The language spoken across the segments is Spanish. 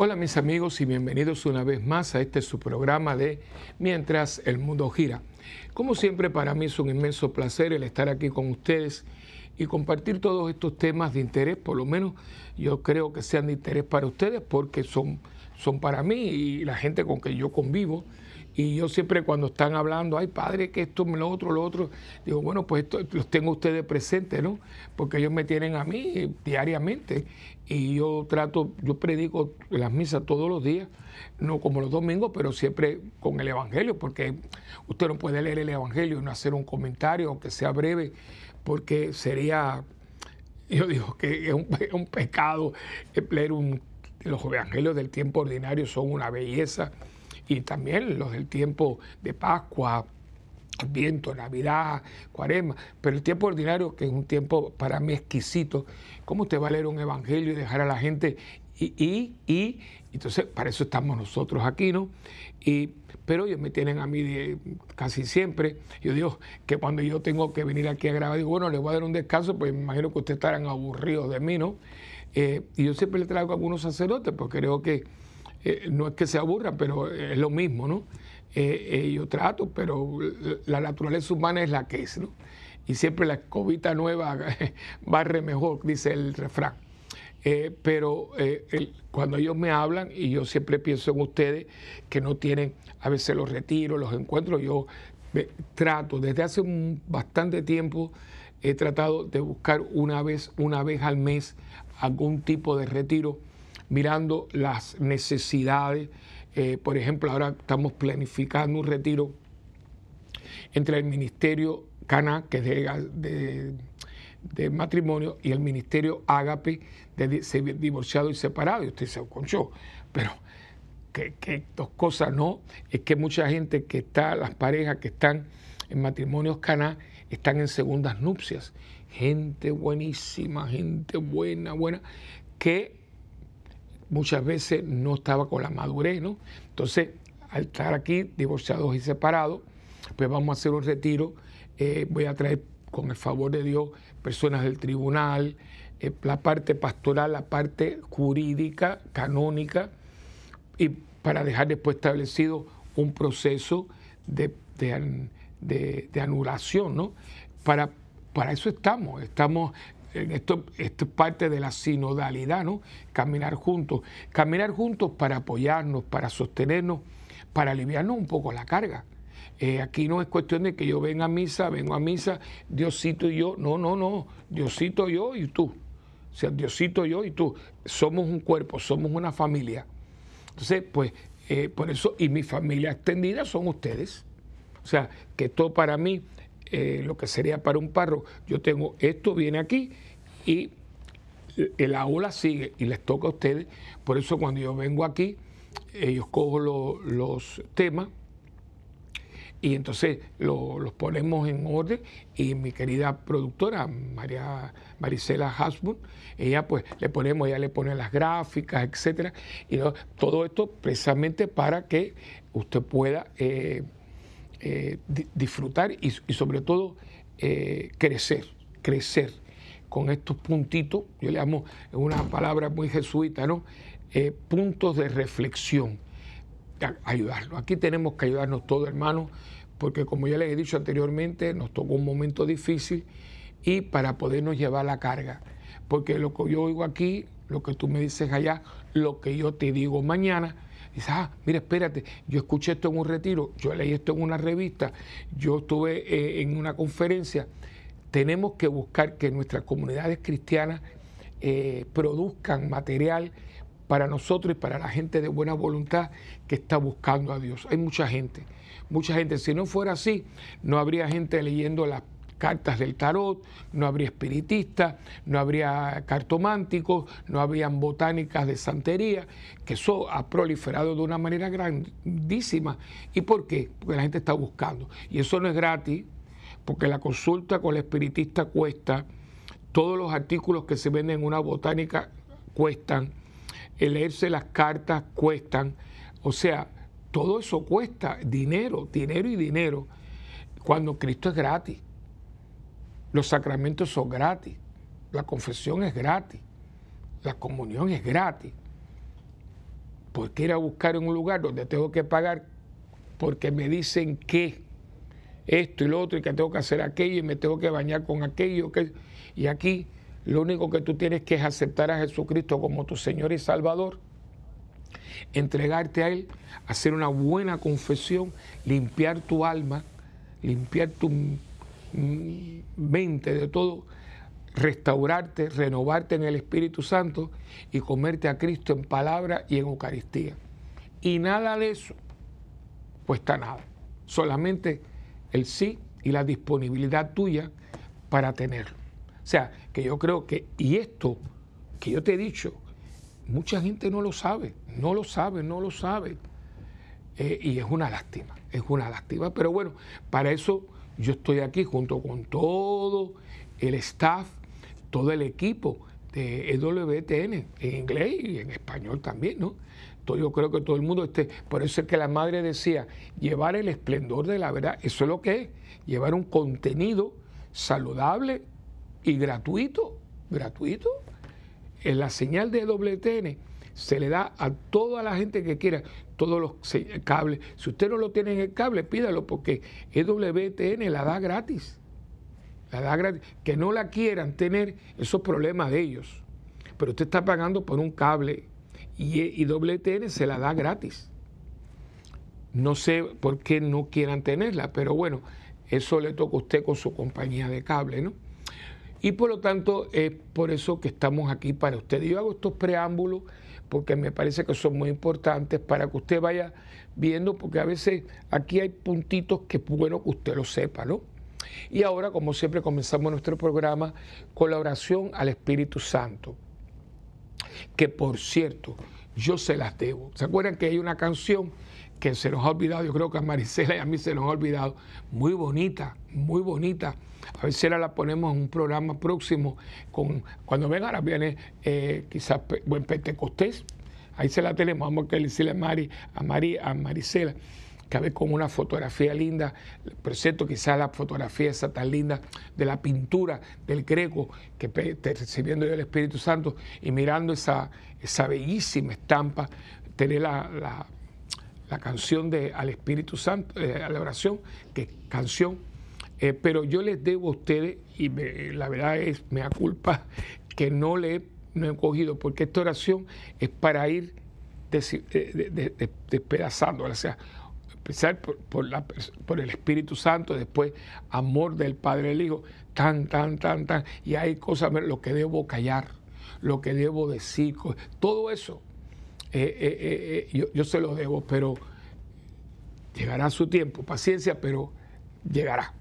Hola mis amigos y bienvenidos una vez más a este su programa de Mientras el mundo gira. Como siempre para mí es un inmenso placer el estar aquí con ustedes y compartir todos estos temas de interés, por lo menos yo creo que sean de interés para ustedes porque son, son para mí y la gente con que yo convivo. Y yo siempre cuando están hablando, ay padre, que esto, lo otro, lo otro, digo, bueno, pues esto, los tengo ustedes presentes, ¿no? Porque ellos me tienen a mí diariamente y yo trato, yo predico las misas todos los días, no como los domingos, pero siempre con el Evangelio, porque usted no puede leer el Evangelio y no hacer un comentario, aunque sea breve, porque sería, yo digo que es un, un pecado leer un, los Evangelios del tiempo ordinario son una belleza y también los del tiempo de Pascua, viento, Navidad, Cuaresma, pero el tiempo ordinario, que es un tiempo para mí exquisito, ¿cómo usted va a leer un evangelio y dejar a la gente? Y, y, entonces para eso estamos nosotros aquí, ¿no? Y, pero ellos me tienen a mí casi siempre. Yo digo que cuando yo tengo que venir aquí a grabar, digo, bueno, les voy a dar un descanso, pues me imagino que ustedes estarán aburridos de mí, ¿no? Eh, y yo siempre le traigo a algunos sacerdotes, porque creo que eh, no es que se aburra, pero es lo mismo, ¿no? Eh, eh, yo trato, pero la naturaleza humana es la que es, ¿no? Y siempre la escobita nueva barre mejor, dice el refrán. pero cuando ellos me hablan, y yo siempre pienso en ustedes, que no tienen, a veces los retiro, los encuentros, yo trato, desde hace un, bastante tiempo, he tratado de buscar una vez, una vez al mes algún tipo de retiro mirando las necesidades. Eh, por ejemplo, ahora estamos planificando un retiro entre el Ministerio Cana, que es de, matrimonio, y el Ministerio Ágape, de, divorciado y separado. Y usted dice, concho, pero que, dos cosas no, es que mucha gente que está, las parejas que están en matrimonios Cana, están en segundas nupcias. Gente buenísima, gente buena, buena, que muchas veces no estaba con la madurez, ¿no? Entonces, al estar aquí divorciados y separados, pues vamos a hacer un retiro. Eh, voy a traer, con el favor de Dios, personas del tribunal, eh, la parte pastoral, la parte jurídica, canónica, y para dejar después establecido un proceso de, de anulación, ¿no? Para, para eso estamos, estamos esto, esto es parte de la sinodalidad, ¿no? Caminar juntos. Caminar juntos para apoyarnos, para sostenernos, para aliviarnos un poco la carga. Eh, aquí no es cuestión de que yo venga a misa, vengo a misa, Diosito y yo. No, no, no. Diosito yo y tú. O sea, Diosito yo y tú. Somos un cuerpo, somos una familia. Entonces, pues, eh, por eso, y mi familia extendida son ustedes. O sea, que todo para mí eh, lo que sería para un parro, yo tengo esto viene aquí y el aula sigue y les toca a ustedes. Por eso cuando yo vengo aquí, ellos cojo los temas y entonces los ponemos en orden y mi querida productora María Marisela Hasbun, ella pues le ponemos, ella le pone las gráficas, etcétera, y todo esto precisamente para que usted pueda eh, eh, disfrutar y, sobre todo eh, crecer, crecer con estos puntitos, yo le llamo una palabra muy jesuita, ¿no? Eh, puntos de reflexión, ayudarlo. Aquí tenemos que ayudarnos todos, hermanos, porque como ya les he dicho anteriormente, nos tocó un momento difícil y para podernos llevar la carga. Porque lo que yo oigo aquí, lo que tú me dices allá, lo que yo te digo mañana, Dice, ah, mira, espérate, yo escuché esto en un retiro, yo leí esto en una revista, yo estuve eh, en una conferencia. Tenemos que buscar que nuestras comunidades cristianas eh, produzcan material para nosotros y para la gente de buena voluntad que está buscando a Dios. Hay mucha gente, mucha gente. Si no fuera así, no habría gente leyendo las cartas del tarot, no habría espiritistas, no habría cartománticos, no habrían botánicas de santería, que eso ha proliferado de una manera grandísima. ¿Y por qué? Porque la gente está buscando. Y eso no es gratis, porque la consulta con el espiritista cuesta, todos los artículos que se venden en una botánica cuestan, el leerse las cartas cuestan, o sea, todo eso cuesta dinero, dinero y dinero, cuando Cristo es gratis. Los sacramentos son gratis, la confesión es gratis, la comunión es gratis. ¿por qué ir a buscar en un lugar donde tengo que pagar porque me dicen que esto y lo otro y que tengo que hacer aquello y me tengo que bañar con aquello? Que... Y aquí lo único que tú tienes que es aceptar a Jesucristo como tu Señor y Salvador, entregarte a Él, hacer una buena confesión, limpiar tu alma, limpiar tu mente de todo, restaurarte, renovarte en el Espíritu Santo y comerte a Cristo en palabra y en Eucaristía. Y nada de eso cuesta nada, solamente el sí y la disponibilidad tuya para tenerlo. O sea, que yo creo que, y esto que yo te he dicho, mucha gente no lo sabe, no lo sabe, no lo sabe. Eh, y es una lástima, es una lástima. Pero bueno, para eso yo estoy aquí junto con todo el staff, todo el equipo de EWTN, en inglés y en español también, ¿no? Yo creo que todo el mundo esté. Por eso es que la madre decía, llevar el esplendor de la verdad, eso es lo que es, llevar un contenido saludable y gratuito, gratuito. En la señal de EWTN se le da a toda la gente que quiera todos los cables. Si usted no lo tiene en el cable, pídalo porque EWTN la da gratis. La da gratis. Que no la quieran tener, esos problemas de ellos. Pero usted está pagando por un cable y, WTN se la da gratis. No sé por qué no quieran tenerla, pero bueno, eso le toca a usted con su compañía de cable, ¿no? Y por lo tanto, es por eso que estamos aquí para usted. Yo hago estos preámbulos porque me parece que son muy importantes para que usted vaya viendo, porque a veces aquí hay puntitos que es bueno que usted lo sepa, ¿no? Y ahora, como siempre, comenzamos nuestro programa con la oración al Espíritu Santo, que por cierto, yo se las debo. ¿Se acuerdan que hay una canción que se nos ha olvidado? Yo creo que a Marisela y a mí se nos ha olvidado. Muy bonita, muy bonita a ver si la ponemos en un programa próximo, con, cuando venga, ahora viene eh, quizás buen Pentecostés, ahí se la tenemos, vamos a decirle a, Mari, a, Mari, a Marisela, que a ver con una fotografía linda, presento quizás la fotografía esa tan linda de la pintura del Greco, que recibiendo el Espíritu Santo y mirando esa, esa bellísima estampa, tener la, canción de al Espíritu Santo, eh, a la oración, que canción. Eh, pero yo les debo a ustedes, y la verdad es, me da culpa que no le he cogido, porque esta oración es para ir despedazándola, o sea, empezar por, por, el Espíritu Santo, después amor del Padre el Hijo, tan, tan, tan, tan, y hay cosas, lo que debo callar, lo que debo decir, todo eso, eh, eh, yo, yo se lo debo, pero llegará su tiempo, paciencia, pero llegará.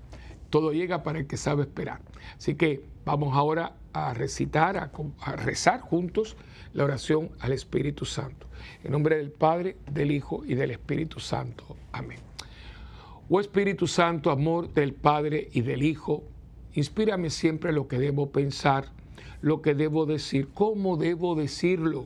Todo llega para el que sabe esperar. Así que vamos ahora a recitar, a, rezar juntos la oración al Espíritu Santo. En nombre del Padre, del Hijo y del Espíritu Santo. Amén. Oh Espíritu Santo, amor del Padre y del Hijo, inspírame siempre lo que debo pensar, lo que debo decir, cómo debo decirlo,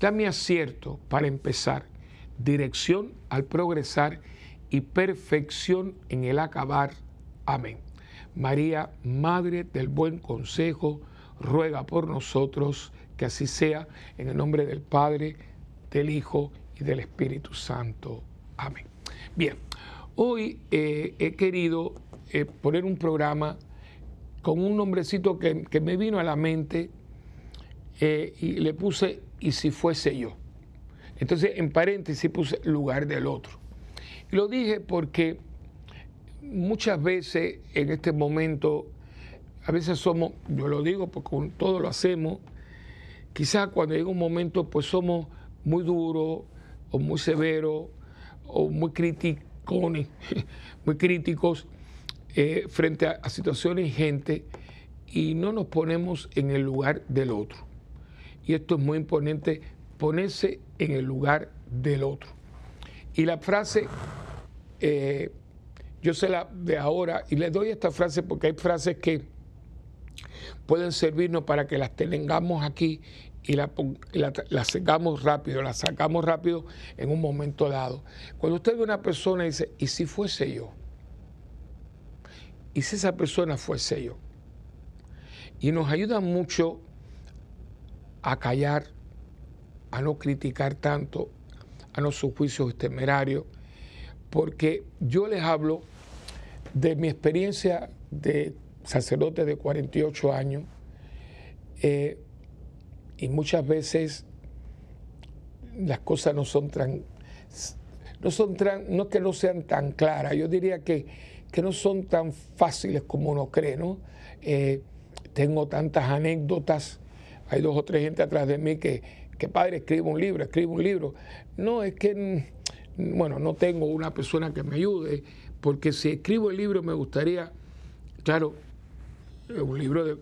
Dame acierto para empezar, dirección al progresar y perfección en el acabar Amén. María, Madre del Buen Consejo, ruega por nosotros que así sea, en el nombre del Padre, del Hijo y del Espíritu Santo. Amén. Bien, hoy eh, he querido eh, poner un programa con un nombrecito que, me vino a la mente eh, y le puse, y si fuese yo. Entonces, en paréntesis puse lugar del otro. Lo dije porque muchas veces en este momento, a veces somos, yo lo digo porque con todo lo hacemos, quizás cuando llega un momento pues somos muy duros o muy severos o muy criticones, muy críticos eh, frente a, situaciones y gente y no nos ponemos en el lugar del otro. Y esto es muy importante ponerse en el lugar del otro. Y la frase, eh, yo sé la de ahora, y le doy esta frase porque hay frases que pueden servirnos para que las tengamos aquí y las la, sacamos rápido, las sacamos rápido en un momento dado. Cuando usted ve una persona y dice, ¿y si fuese yo? ¿Y si esa persona fuese yo? Y nos ayuda mucho a callar, a no criticar tanto, a no sus juicios temerarios, porque yo les hablo de mi experiencia de sacerdote de 48 años, eh, y muchas veces las cosas no son tan, no son tan, no que no sean tan claras, yo diría que, que no son tan fáciles como uno cree, ¿no? Eh, tengo tantas anécdotas, hay dos o tres gente atrás de mí que, que padre, escribe un libro, escribe un libro. No, es que, bueno, no tengo una persona que me ayude, porque si escribo el libro me gustaría, claro, un libro de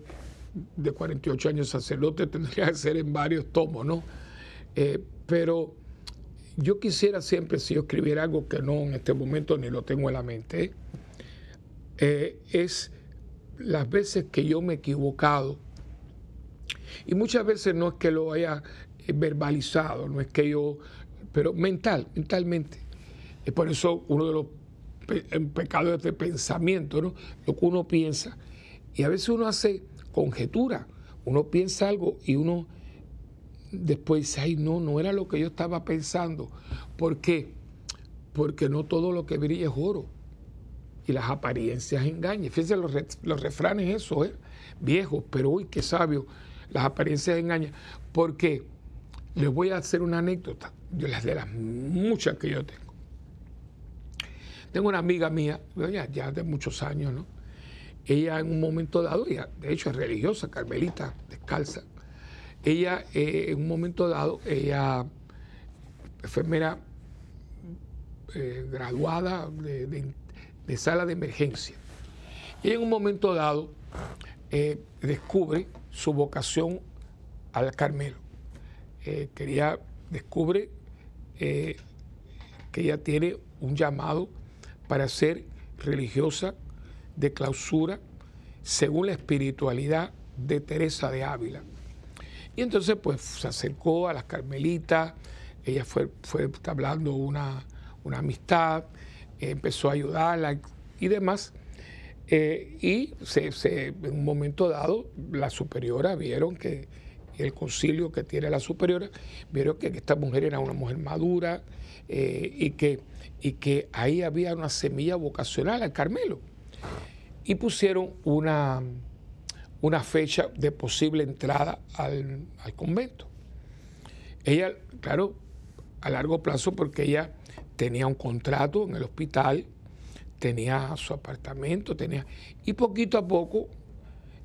de 48 años sacerdote tendría que ser en varios tomos, ¿no? Eh, pero yo quisiera siempre, si yo escribiera algo que no en este momento ni lo tengo en la mente, eh, es las veces que yo me he equivocado. Y muchas veces no es que lo haya verbalizado, no es que yo, pero mental, mentalmente. Es por eso uno de los pecados de pensamiento, ¿no? Lo que uno piensa. Y a veces uno hace conjetura. Uno piensa algo y uno después dice, ay, no, no era lo que yo estaba pensando. ¿Por qué? Porque no todo lo que brilla es oro. Y las apariencias engañan. Fíjense los, los refranes, eso, ¿eh? Viejos, pero uy, qué sabio. Las apariencias engañan. Porque les voy a hacer una anécdota, de las de las muchas que yo tengo. Tengo una amiga mía, ya, ya de muchos años, ¿no? ella en un momento dado, ella de hecho es religiosa, carmelita, descalza, ella eh, en un momento dado, ella, enfermera eh, graduada de, sala de emergencia, y en un momento dado eh, descubre su vocación al Carmelo. quería, descubre que ella tiene un llamado para ser religiosa de clausura según la espiritualidad de Teresa de Ávila. Y entonces pues se acercó a las carmelitas, ella fue, fue hablando una, una amistad, empezó a ayudarla y demás. Eh, y en un momento dado la superiora vieron que el concilio que tiene la superiora, vieron que esta mujer era una mujer madura eh, y, que, y que ahí había una semilla vocacional al Carmelo y pusieron una, una fecha de posible entrada al, convento. Ella, claro, a largo plazo, porque ella tenía un contrato en el hospital, tenía su apartamento, tenía. Y poquito a poco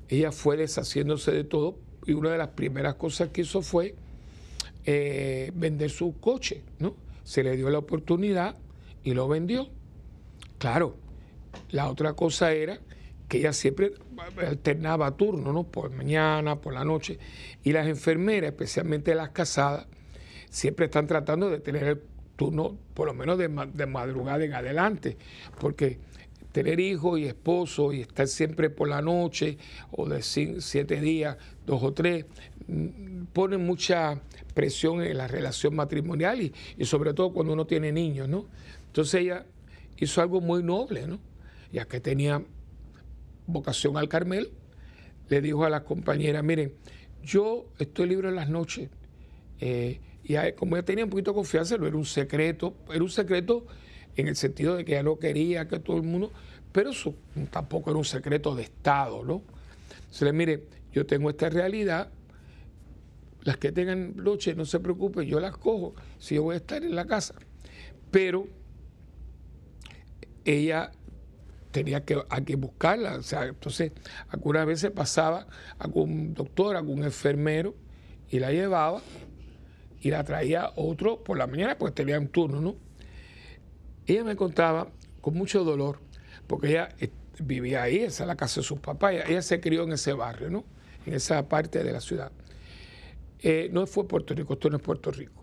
ella fue deshaciéndose de todo. Y una de las primeras cosas que hizo fue eh, vender su coche, ¿no? Se le dio la oportunidad y lo vendió. Claro, la otra cosa era que ella siempre alternaba turno, ¿no? Por mañana, por la noche. Y las enfermeras, especialmente las casadas, siempre están tratando de tener el turno, por lo menos de, madrugada en adelante, porque tener hijos y esposo y estar siempre por la noche o de siete días, dos o tres, mm, pone mucha presión en la relación matrimonial y, sobre todo cuando uno tiene niños, ¿no? Entonces ella hizo algo muy noble, ¿no? Ya que tenía vocación al Carmel, le dijo a las compañeras, miren, yo estoy libre en las noches. Eh, y como ella tenía un poquito de confianza, no era un secreto, era un secreto en el sentido de que ella no quería que todo el mundo, pero eso tampoco era un secreto de Estado, ¿no? Se le mire, yo tengo esta realidad, las que tengan noche, no se preocupen, yo las cojo, si yo voy a estar en la casa. Pero ella tenía que, que buscarla. O sea, entonces, algunas veces pasaba algún doctor, algún enfermero y la llevaba y la traía otro por la mañana, pues tenía un turno, ¿no? Ella me contaba con mucho dolor, porque ella eh, vivía ahí, esa es la casa de sus papás, ella, se crió en ese barrio, ¿no? En esa parte de la ciudad. Eh, no fue Puerto Rico, esto no es Puerto Rico.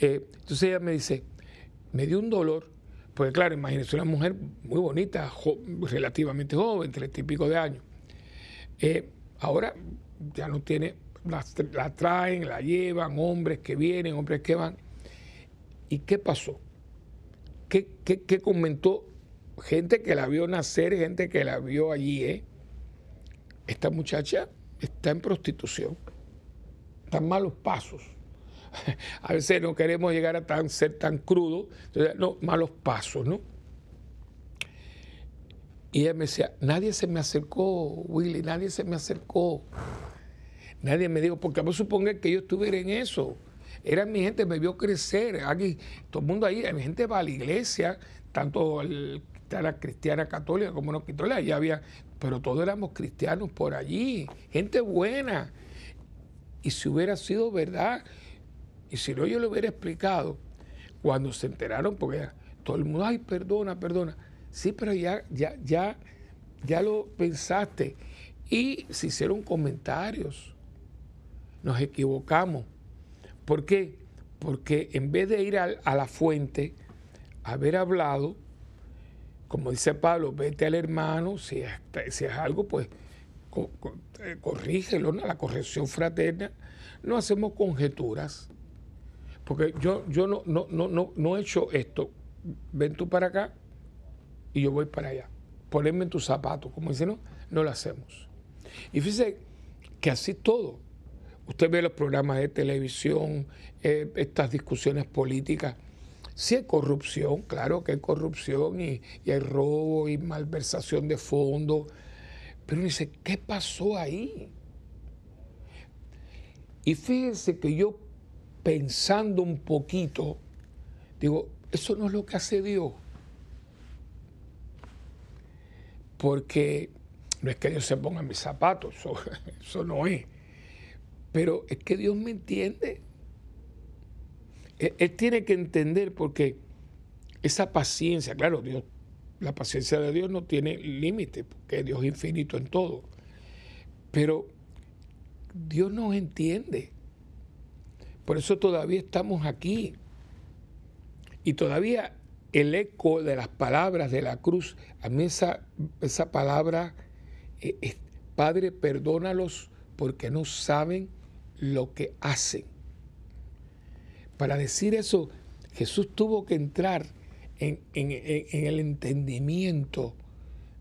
Eh, entonces ella me dice, me dio un dolor, porque claro, imagínese una mujer muy bonita, relativamente joven, tres y pico de años. Eh, ahora ya no tiene, la, traen, la llevan, hombres que vienen, hombres que van. ¿Y qué pasó? ¿Qué, qué, qué comentó gente que la vio nacer, gente que la vio allí? Eh? Esta muchacha está en prostitución, están malos pasos. A veces no queremos llegar a tan, ser tan crudo, no, malos pasos, ¿no? Y ella me decía, nadie se me acercó, Willy, nadie se me acercó. Nadie me dijo, porque vos suponga que yo estuviera en eso. Era mi gente, me vio crecer. Aquí, todo el mundo ahí, mi gente va a la iglesia, tanto la cristiana católica como no católica, ya había, pero todos éramos cristianos por allí, gente buena. Y si hubiera sido verdad, y si no yo le hubiera explicado, cuando se enteraron, porque todo el mundo, ay, perdona, perdona. Sí, pero ya, ya, ya, ya lo pensaste. Y se hicieron comentarios. Nos equivocamos. ¿Por qué? Porque en vez de ir a, la fuente, haber hablado, como dice Pablo, vete al hermano, si es, algo, pues eh, corrígelo, la corrección fraterna. No hacemos conjeturas, porque yo, yo no, no, no, no, he hecho esto. Ven tú para acá y yo voy para allá. Ponerme en tus zapatos, como dice, no, no lo hacemos. Y fíjese que así todo. Usted ve los programas de televisión, eh, estas discusiones políticas si hay corrupción, claro que hay corrupción y, hay robo y malversación de fondos, pero dice, ¿qué pasó ahí? Y fíjense que yo pensando un poquito, digo, eso no es lo que hace Dios. Porque no es que Dios se ponga mis zapatos, eso, eso no es. Pero es que Dios me entiende. Él, tiene que entender porque esa paciencia, claro, Dios, la paciencia de Dios no tiene límite, porque Dios es infinito en todo. Pero Dios nos entiende. Por eso todavía estamos aquí. Y todavía el eco de las palabras de la cruz, a mí esa, esa palabra, eh, Padre, perdónalos porque no saben lo que hacen. Para decir eso, Jesús tuvo que entrar en, el entendimiento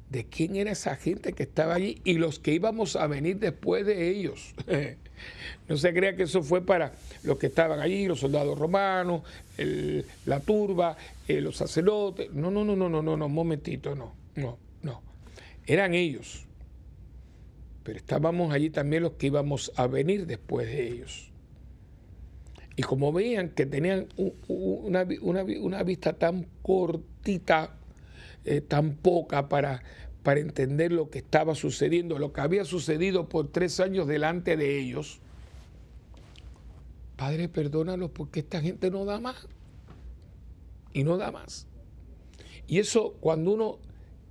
de quién era esa gente que estaba allí y los que íbamos a venir después de ellos. no se crea que eso fue para los que estaban allí, los soldados romanos, la turba, eh, los sacerdotes. No, no, no, no, no, no, no, momentito, no, no, no. Eran ellos. Pero estábamos allí también los que íbamos a venir después de ellos. Y como veían que tenían una, vista tan cortita, eh, tan poca para, para entender lo que estaba sucediendo, lo que había sucedido por tres años delante de ellos, Padre, perdónalos porque esta gente no da más. Y no da más. Y eso cuando uno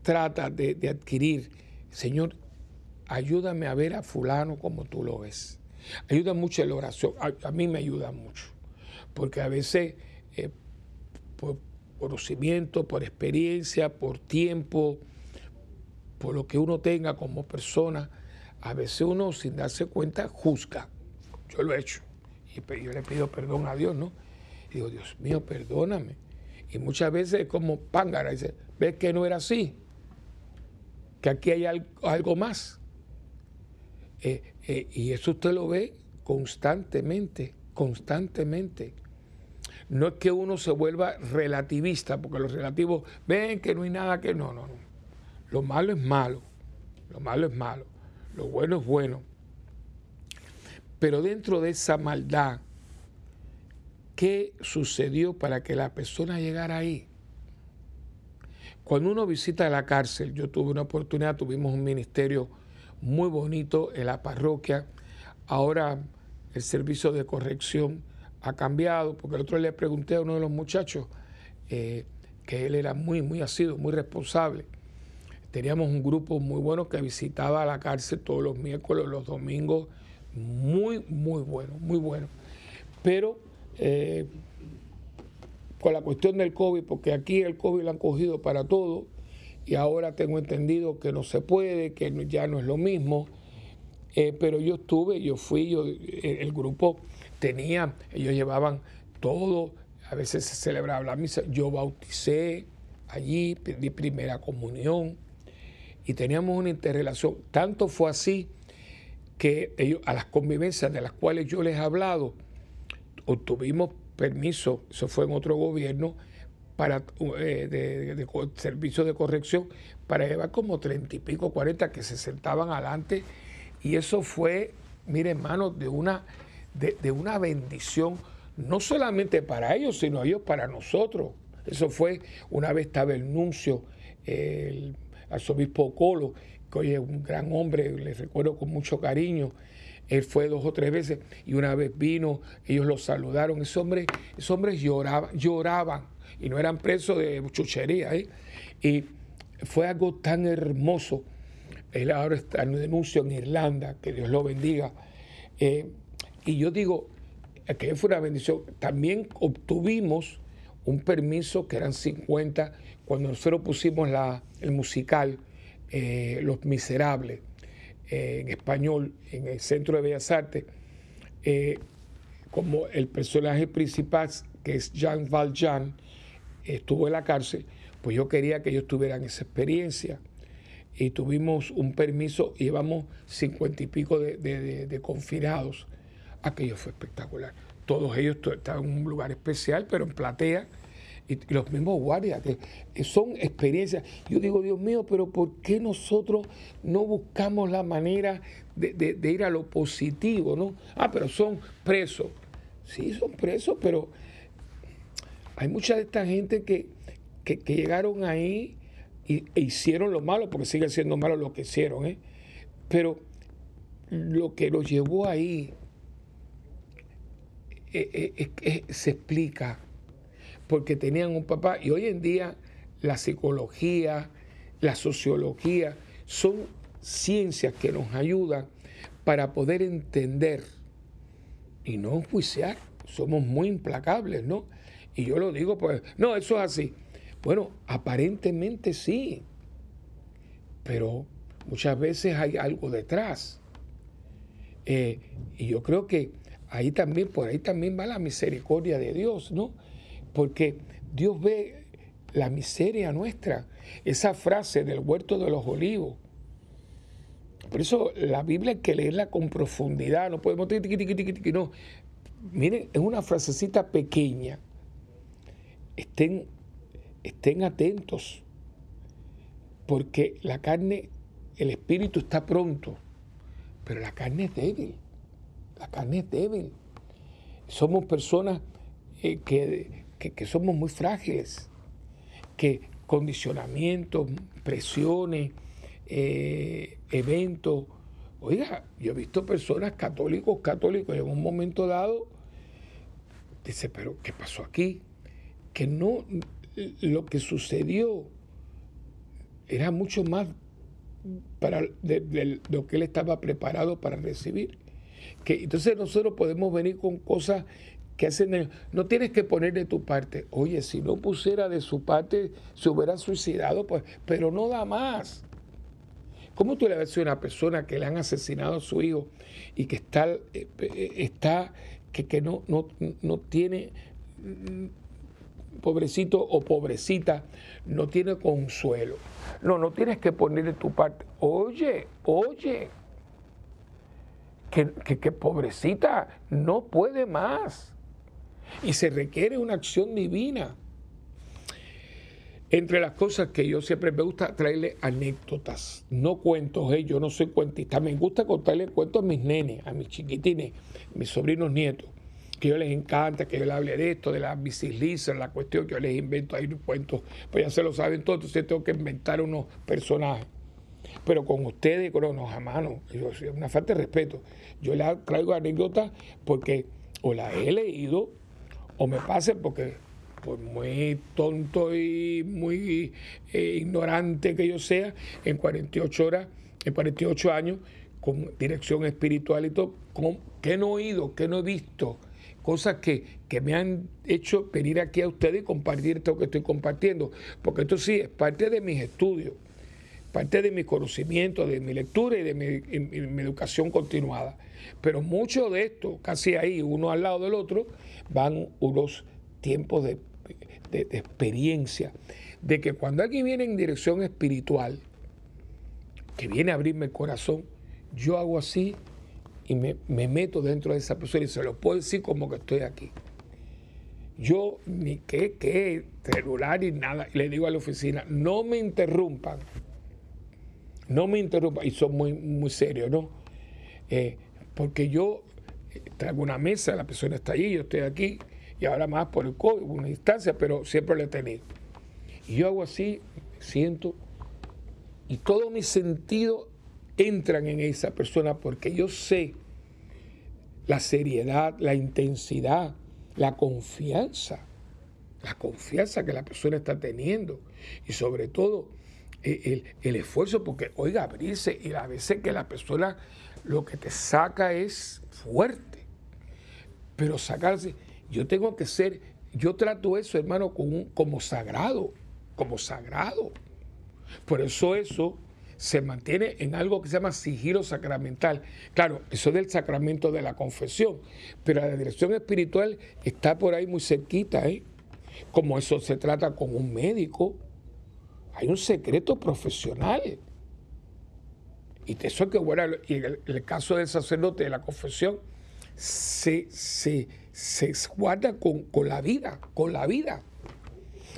trata de, de adquirir, Señor, ayúdame a ver a fulano como tú lo ves. Ayuda mucho la oración, a, mí me ayuda mucho, porque a veces eh, por conocimiento, por experiencia, por tiempo, por lo que uno tenga como persona, a veces uno sin darse cuenta juzga. Yo lo he hecho. Y yo le pido perdón a Dios, ¿no? Y digo, Dios mío, perdóname. Y muchas veces es como pángara, dice, ves que no era así, que aquí hay algo más. Eh, eh, y eso usted lo ve constantemente, constantemente. No es que uno se vuelva relativista, porque los relativos ven que no hay nada que no, no, no. Lo malo es malo, lo malo es malo, lo bueno es bueno. Pero dentro de esa maldad, ¿qué sucedió para que la persona llegara ahí? Cuando uno visita la cárcel, yo tuve una oportunidad, tuvimos un ministerio muy bonito en la parroquia. Ahora el servicio de corrección ha cambiado, porque el otro día le pregunté a uno de los muchachos eh, que él era muy, muy asido, muy responsable. Teníamos un grupo muy bueno que visitaba la cárcel todos los miércoles, los domingos, muy, muy bueno, muy bueno. Pero eh, con la cuestión del COVID, porque aquí el COVID lo han cogido para todo y ahora tengo entendido que no se puede, que ya no es lo mismo. Eh, pero yo estuve, yo fui, yo, eh, el grupo tenía, ellos llevaban todo, a veces se celebraba la misa, yo bauticé allí, pedí primera comunión y teníamos una interrelación. Tanto fue así que ellos, a las convivencias de las cuales yo les he hablado, obtuvimos permiso, eso fue en otro gobierno, eh, de, servicio de corrección, para llevar como treinta y pico, cuarenta que se sentaban adelante. Y eso fue, mire hermano, de una, de, una bendición, no solamente para ellos, sino ellos para nosotros. Eso fue, una vez estaba el nuncio, el arzobispo Colo, que hoy es un gran hombre, le recuerdo con mucho cariño, él fue dos o tres veces y una vez vino, ellos lo saludaron. Esos hombres, esos hombres lloraban, lloraban y no eran presos de chuchería. ¿eh? Y fue algo tan hermoso. Él ahora está en denuncio en Irlanda, que Dios lo bendiga. Eh, y yo digo que fue una bendición. También obtuvimos un permiso que eran 50 cuando nosotros pusimos la, el musical eh, Los Miserables en español en el Centro de Bellas Artes, eh, como el personaje principal, que es Jean Valjean, estuvo en la cárcel, pues yo quería que ellos tuvieran esa experiencia. Y tuvimos un permiso, llevamos cincuenta y pico de, confinados. Aquello fue espectacular. Todos ellos estaban en un lugar especial, pero en platea y, los mismos guardias, que son experiencias. Yo digo, Dios mío, pero ¿por qué nosotros no buscamos la manera de, ir a lo positivo? ¿no? Ah, pero son presos. Sí, son presos, pero hay mucha de esta gente que, llegaron ahí y, e hicieron lo malo, porque siguen siendo malo lo que hicieron, ¿eh? pero lo que los llevó ahí eh, eh, se explica porque tenían un papá. Y hoy en día la psicología, la sociología son ciencias que nos ayudan para poder entender y no enjuiciar. Somos muy implacables, ¿no? Y yo lo digo, pues, no, eso es así. Bueno, aparentemente sí, pero muchas veces hay algo detrás. Eh, y yo creo que ahí también, por ahí también va la misericordia de Dios, ¿no? porque Dios ve la miseria nuestra. Esa frase del huerto de los olivos. Por eso la Biblia hay que leerla con profundidad, no podemos... No. Miren, es una frasecita pequeña. Estén, estén atentos, porque la carne, el espíritu está pronto, pero la carne es débil. La carne es débil. Somos personas eh, que que, somos muy frágiles, que condicionamientos, presiones, eh, eventos. Oiga, yo he visto personas católicos, católicos, en un momento dado, dice, pero ¿qué pasó aquí? Que no, lo que sucedió era mucho más para de, lo que él estaba preparado para recibir. Que entonces nosotros podemos venir con cosas que hacen no tienes que poner de tu parte. Oye, si no pusiera de su parte, se hubiera suicidado, pues, pero no da más. ¿Cómo tú le ves a una persona que le han asesinado a su hijo y que está, eh, eh, está que, que no, no, no tiene, pobrecito o pobrecita, no tiene consuelo? No, no tienes que poner de tu parte. Oye, oye, que, que pobrecita no puede más y se requiere una acción divina. Entre las cosas que yo siempre me gusta traerle anécdotas, no cuentos, ¿eh? yo no soy cuentista, me gusta contarle cuentos a mis nenes, a mis chiquitines, mis sobrinos nietos, que yo les encanta, que yo les hable de esto, de las biciclistas, la cuestión que yo les invento ahí cuentos, pues ya se lo saben todos, entonces tengo que inventar unos personajes. Pero con ustedes, con los hermanos, es una falta de respeto. Yo les traigo anécdotas porque o las he leído o me pase porque por muy tonto y muy eh, ignorante que yo sea, en 48 horas, en 48 años, con dirección espiritual y todo, con, que no he oído, que no he visto, cosas que, que, me han hecho venir aquí a ustedes y compartir esto que estoy compartiendo, porque esto sí es parte de mis estudios, parte de mi conocimiento, de mi lectura y de mi, educación continuada. Pero mucho de esto, casi ahí, uno al lado del otro, van unos tiempos de, de experiencia, de que cuando alguien viene en dirección espiritual, que viene a abrirme el corazón, yo hago así y me, meto dentro de esa persona y se lo puedo decir como que estoy aquí. Yo ni qué, qué, celular ni nada. le digo a la oficina, no me interrumpan. No me interrumpan. Y son muy, muy serios, ¿no? Eh, porque yo traigo una mesa, la persona está allí, yo estoy aquí, y ahora más por el COVID, una distancia, pero siempre lo he tenido. Y yo hago así, siento, y todo mi sentido entran en esa persona porque yo sé la seriedad, la intensidad, la confianza, la confianza que la persona está teniendo y sobre todo eh, el, esfuerzo, porque oiga, abrirse y a veces que la persona lo que te saca es fuerte, pero sacarse, yo tengo que ser, yo trato eso hermano como, como sagrado, como sagrado. Por eso eso se mantiene en algo que se llama sigilo sacramental. Claro, eso es del sacramento de la confesión, pero la dirección espiritual está por ahí muy cerquita, ¿eh? Como eso se trata con un médico, hay un secreto profesional. Y eso es que, bueno, y en el, caso del sacerdote de la confesión, se, se, guarda con, con la vida, con la vida.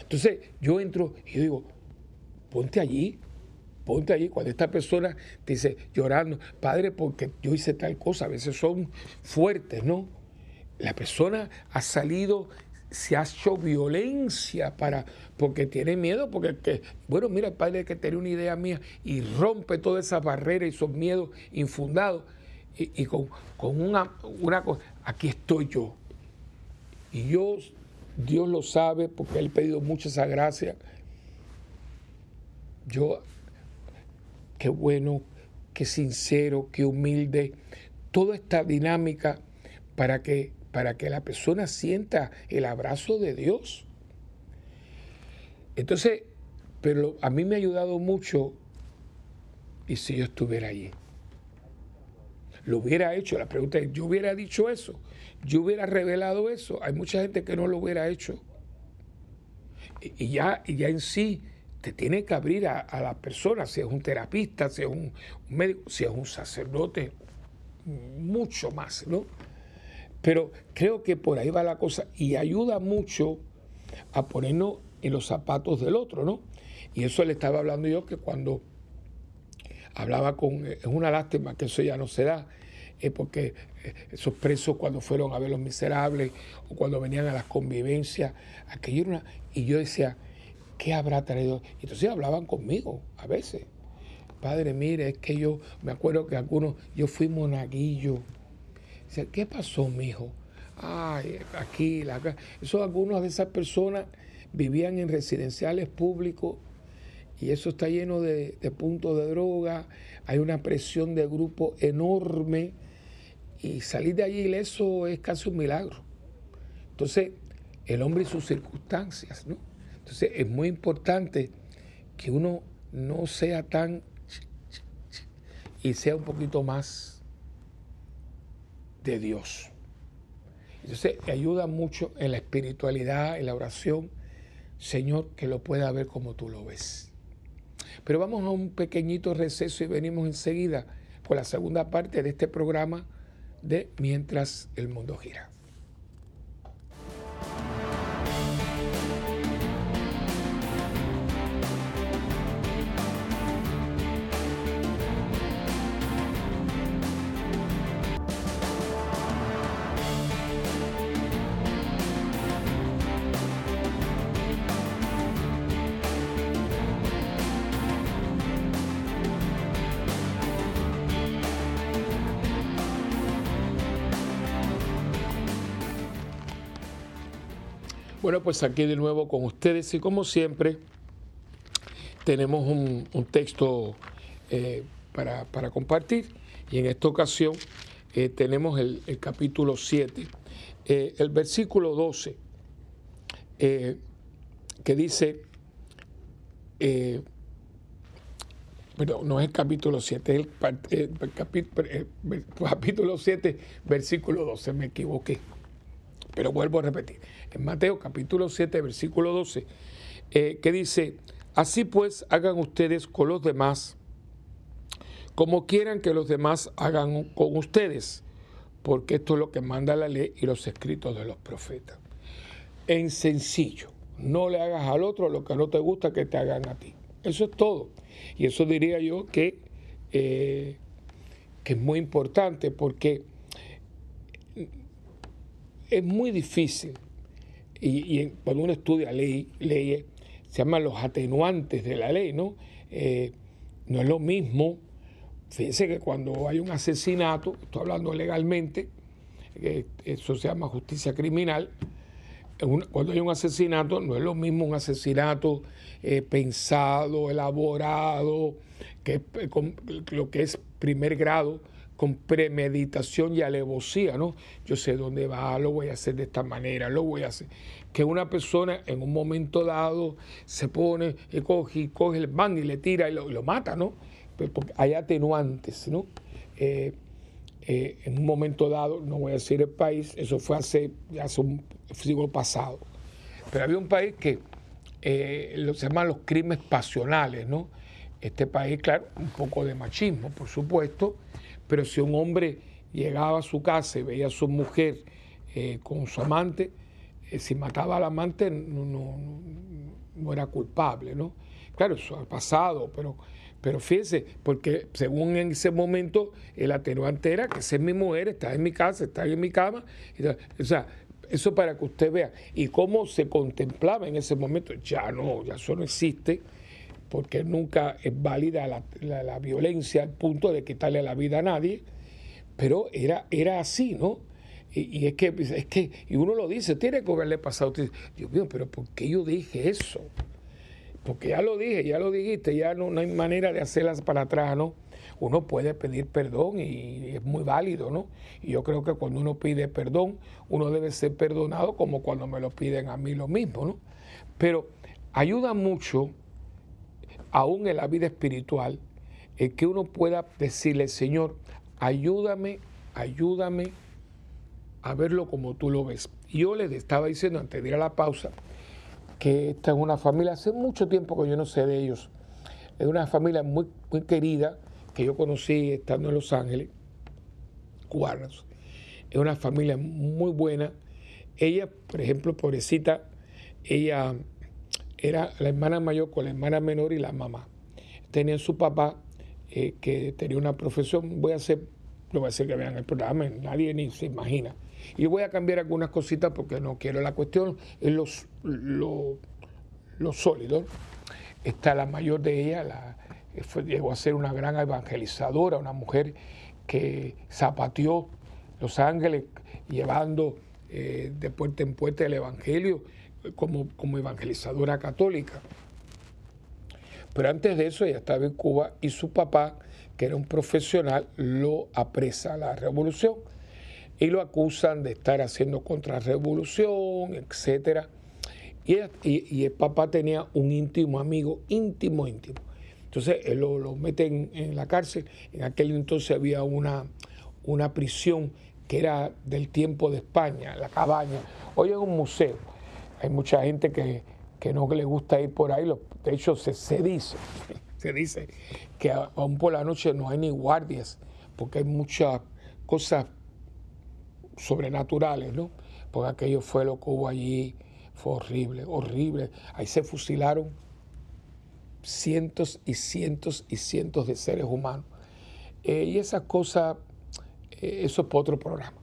Entonces yo entro y digo, ponte allí, ponte allí, cuando esta persona te dice llorando, padre, porque yo hice tal cosa, a veces son fuertes, ¿no? La persona ha salido, se ha hecho violencia para, porque tiene miedo, porque, que, bueno, mira, el padre que tiene una idea mía y rompe toda esa barrera y esos miedos infundados. Y, con, una, una cosa, aquí estoy yo. Y yo, Dios lo sabe, porque Él ha pedido mucha esa gracia. Yo qué bueno, qué sincero, qué humilde. Toda esta dinámica para que, para que la persona sienta el abrazo de Dios. Entonces, pero a mí me ha ayudado mucho y si yo estuviera allí. Lo hubiera hecho. La pregunta es, ¿yo hubiera dicho eso? ¿Yo hubiera revelado eso? Hay mucha gente que no lo hubiera hecho. Y ya, y ya en sí te tiene que abrir a, la persona, si es un terapista, si es un, médico, si es un sacerdote, mucho más, ¿no? Pero creo que por ahí va la cosa y ayuda mucho a ponernos en los zapatos del otro, ¿no? Y eso le estaba hablando yo que cuando hablaba con, es una lástima que eso ya no se da, es porque eh, esos presos cuando fueron a ver los miserables o cuando venían a las convivencias, aquello era y yo decía, ¿qué habrá traído? Entonces hablaban conmigo a veces. Padre, mire, es que yo me acuerdo que algunos, yo fui monaguillo. Dice, ¿qué pasó, mijo? Ay, aquí, la, acá. Eso algunas de esas personas vivían en residenciales públicos y eso está lleno de, de puntos de droga, hay una presión de grupo enorme y salir de allí eso es casi un milagro. Entonces, el hombre y sus circunstancias, ¿no? Entonces es muy importante que uno no sea tan y sea un poquito más de Dios. Entonces ayuda mucho en la espiritualidad, en la oración, Señor, que lo pueda ver como tú lo ves. Pero vamos a un pequeñito receso y venimos enseguida con la segunda parte de este programa de Mientras el mundo gira. Bueno, pues aquí de nuevo con ustedes y como siempre tenemos un, texto eh, para, compartir Y en esta ocasión eh, tenemos el, capítulo 7, eh, el versículo 12, que dice, pero no es el capítulo 7, es el, capítulo 7, versículo 12, me equivoqué. Pero vuelvo a repetir, en Mateo capítulo 7, versículo 12, que dice, así pues hagan ustedes con los demás como quieran que los demás hagan con ustedes, porque esto es lo que manda la ley y los escritos de los profetas. En sencillo, no le hagas al otro lo que no te gusta que te hagan a ti. Eso es todo. Y eso diría yo que, eh, que es muy importante porque es muy difícil. Y, cuando uno estudia ley, leyes, se llaman los atenuantes de la ley, ¿no? Eh, no es lo mismo Fíjense que cuando hay un asesinato, estoy hablando legalmente, eso se llama justicia criminal, cuando hay un asesinato no es lo mismo un asesinato eh, pensado, elaborado, que eh, lo que es primer grado, con premeditación y alevosía, ¿no? Yo sé dónde va, lo voy a hacer de esta manera, lo voy a hacer. Que una persona en un momento dado se pone, y coge, coge el man y le tira y lo mata, ¿no? Pues, hay atenuantes, ¿no? Eh, eh, en un momento dado, no voy a decir el país, eso fue hace, hace un siglo pasado, pero había un país que eh, lo, se llaman los crímenes pasionales, ¿no? Este país, claro, un poco de machismo, por supuesto, pero si un hombre llegaba a su casa y veía a su mujer con su amante, si mataba al amante no, era culpable, ¿no? Claro, eso ha pasado, pero pero fíjese, porque según en ese momento el atenuante era que esa es mi mujer, está en mi casa, está en mi cama. O sea, eso para que usted vea. Y cómo se contemplaba en ese momento, ya no, ya eso no existe, porque nunca es válida la, violencia al punto de quitarle la vida a nadie, pero era, era así, ¿no? Y, es que, es que, y uno lo dice, tiene que haberle pasado. Dios mío, pero ¿por qué yo dije eso? porque ya lo dije, ya lo dijiste, ya no, hay manera de hacerlas para atrás, ¿no? Uno puede pedir perdón y es muy válido, ¿no? Y yo creo que cuando uno pide perdón, uno debe ser perdonado como cuando me lo piden a mí lo mismo, ¿no? Pero ayuda mucho, aún en la vida espiritual, el que uno pueda decirle, Señor, ayúdame, ayúdame a verlo como tú lo ves. Yo les estaba diciendo antes de ir a la pausa, que esta es una familia, hace mucho tiempo que yo no sé de ellos, es una familia muy, muy querida que yo conocí estando en Los Ángeles, cubanos. Es una familia muy buena. Ella, por ejemplo, pobrecita, ella era la hermana mayor con la hermana menor y la mamá. Tenían su papá eh, que tenía una profesión, voy a hacer, lo voy a hacer que vean el programa, nadie ni se imagina. Y voy a cambiar algunas cositas porque no quiero. La cuestión es los, lo, sólido. Está la mayor de ellas, la, llegó a ser una gran evangelizadora, una mujer que zapateó Los Ángeles llevando eh, de puerta en puerta el Evangelio como, como evangelizadora católica. Pero antes de eso ella estaba en Cuba y su papá, que era un profesional, lo apresa a la revolución y lo acusan de estar haciendo contrarrevolución, etc. Y, el papá tenía un íntimo amigo, íntimo, íntimo. Entonces él lo, mete en, la cárcel. En aquel entonces había una, una prisión que era del tiempo de España, la cabaña. Hoy es un museo. Hay mucha gente que, no le gusta ir por ahí. De hecho, se, se dice, se dice que aún por la noche no hay ni guardias, porque hay muchas cosas sobrenaturales, ¿no? Porque aquello fue lo que hubo allí, fue horrible, horrible. Ahí se fusilaron cientos y cientos y cientos de seres humanos. Eh, y esas cosas, eh, eso es para otro programa.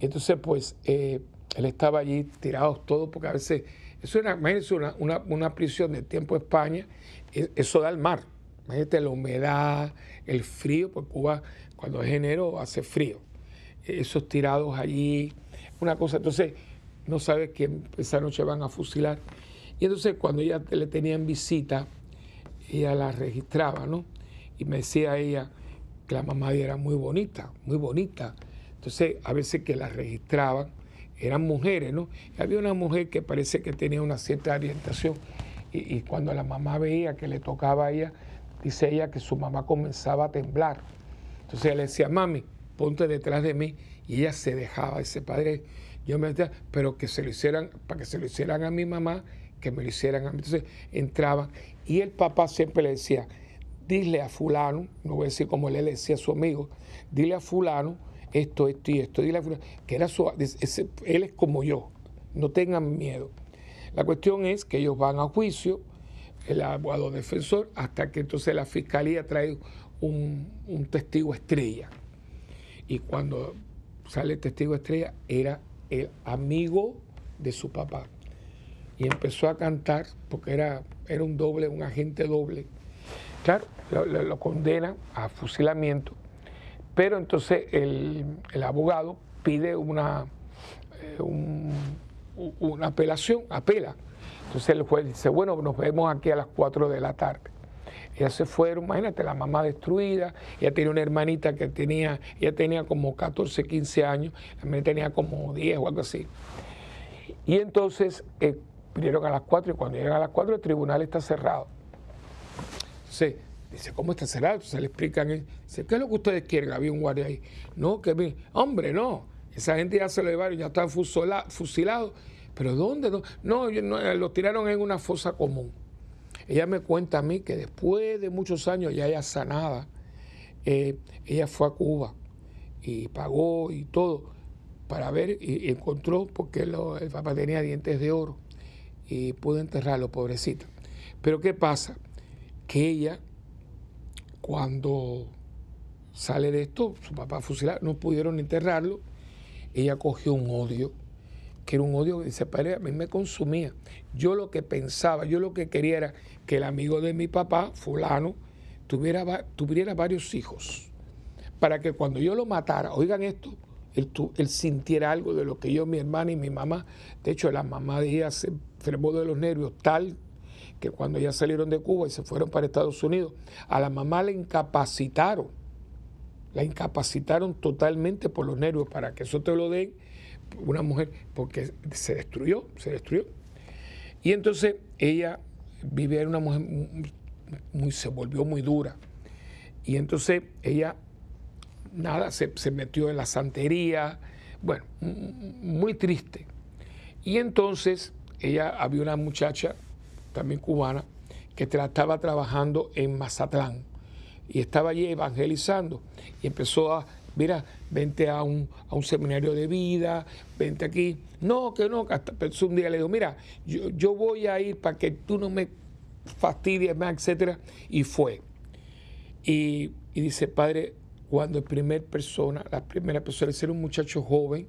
Entonces, pues, eh, él estaba allí tirados todos, porque a veces, eso era, imagínense, una, una, una prisión de tiempo de España, eso da al mar. Imagínate la humedad, el frío, porque Cuba cuando es enero hace frío esos tirados allí, una cosa. Entonces, no sabes que esa noche van a fusilar. Y entonces, cuando ella le tenían visita, ella la registraba, ¿no? Y me decía ella que la mamá era muy bonita, muy bonita. Entonces, a veces que la registraban, eran mujeres, ¿no? Había una mujer que parece que tenía una cierta orientación y, cuando la mamá veía que le tocaba a ella, dice ella que su mamá comenzaba a temblar. Entonces ella le decía, mami, ponte detrás de mí y ella se dejaba. Ese padre, yo me decía, pero que se lo hicieran, para que se lo hicieran a mi mamá, que me lo hicieran a mí. Entonces entraban y el papá siempre le decía, dile a fulano, no voy a decir como él le decía a su amigo, dile a fulano esto, esto y esto, dile a fulano, que era su, él es como yo, no tengan miedo. La cuestión es que ellos van a juicio, el abogado defensor, hasta que entonces la fiscalía trae un, un testigo estrella. Y cuando sale el testigo estrella, era el amigo de su papá. Y empezó a cantar, porque era, era un doble, un agente doble. Claro, lo, condena a fusilamiento, pero entonces el, abogado pide una, eh, una apelación, apela. Entonces el juez dice, bueno, nos vemos aquí a las 4 de la tarde. Ellas se fueron, imagínate, la mamá destruida, ella tenía una hermanita que tenía, ella tenía como 14, 15 años, la tenía como 10 o algo así. Y entonces eh, vinieron a las 4 y cuando llegan a las 4 el tribunal está cerrado. Entonces, dice, ¿cómo está cerrado? Entonces le explican, dice, ¿qué es lo que ustedes quieren? Había un guardia ahí. No, que hombre, no, esa gente ya se lo llevaron, ya están fusilados. ¿Pero dónde? No, no, no, lo tiraron en una fosa común. Ella me cuenta a mí que después de muchos años, ya ella sanada, eh, ella fue a Cuba y pagó y todo para ver y, encontró porque el papá tenía dientes de oro y pudo enterrarlo, pobrecita. Pero ¿qué pasa? Que ella, cuando sale de esto, su papá fusilado, no pudieron enterrarlo, ella cogió un odio que era un odio que dice, padre, a mí me consumía. Yo lo que pensaba, yo lo que quería era que el amigo de mi papá, fulano, tuviera, tuviera varios hijos, para que cuando yo lo matara, oigan esto, él, sintiera algo de lo que yo, mi hermana y mi mamá, de hecho la mamá de ella se enfermó de los nervios tal que cuando ya salieron de Cuba y se fueron para Estados Unidos, a la mamá la incapacitaron, la incapacitaron totalmente por los nervios, para que eso te lo den una mujer, porque se destruyó, se destruyó. Y entonces ella vivía en una mujer muy, se volvió muy dura. Y entonces ella, nada, se, metió en la santería, bueno, muy triste. Y entonces ella, había una muchacha, también cubana, que estaba trabajando en Mazatlán y estaba allí evangelizando y empezó a mira, vente a un, a un seminario de vida, vente aquí. No, que no, que hasta un día le digo, mira, yo, yo voy a ir para que tú no me fastidies más, etcétera. Y fue. Y, dice, padre, cuando el primer persona, la primera persona, era un muchacho joven,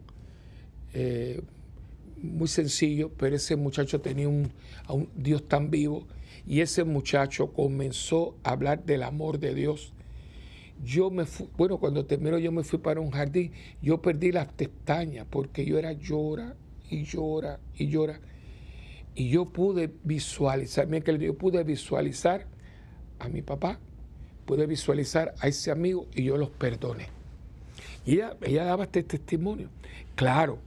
eh, muy sencillo, pero ese muchacho tenía un, Dios tan vivo y ese muchacho comenzó a hablar del amor de Dios yo me fui, bueno, cuando terminó yo me fui para un jardín, yo perdí las pestañas porque yo era llora y llora y llora. Y yo pude visualizar, mira que yo pude visualizar a mi papá, pude visualizar a ese amigo y yo los perdoné. Y ella, ella daba este testimonio. Claro,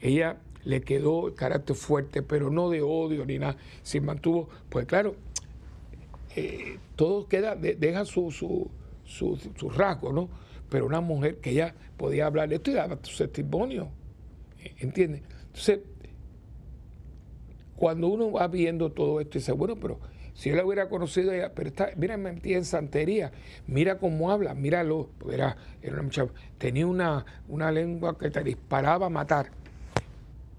ella le quedó el carácter fuerte, pero no de odio ni nada. Se mantuvo, pues claro, eh, todo queda, deja su, su su rasgos, ¿no? Pero una mujer que ya podía hablar esto y daba su testimonio, ¿entiendes? Entonces, cuando uno va viendo todo esto y dice, bueno, pero si yo la hubiera conocido ella, pero está, mira, metida en santería, mira cómo habla, míralo, era, era una muchacha, tenía una, una lengua que te disparaba a matar,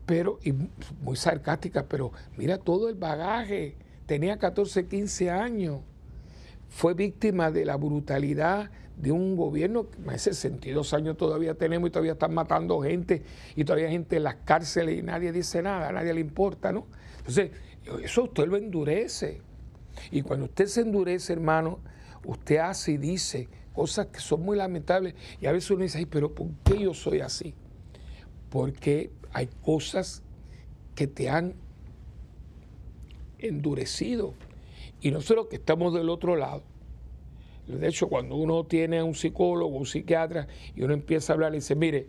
pero, y muy sarcástica, pero mira todo el bagaje, tenía 14, 15 años fue víctima de la brutalidad de un gobierno que hace 62 años todavía tenemos y todavía están matando gente y todavía hay gente en las cárceles y nadie dice nada, a nadie le importa, ¿no? Entonces, eso usted lo endurece. Y cuando usted se endurece, hermano, usted hace y dice cosas que son muy lamentables y a veces uno dice, pero ¿por qué yo soy así? Porque hay cosas que te han endurecido y nosotros que estamos del otro lado, De hecho, cuando uno tiene a un psicólogo, un psiquiatra, y uno empieza a hablar, y dice, mire,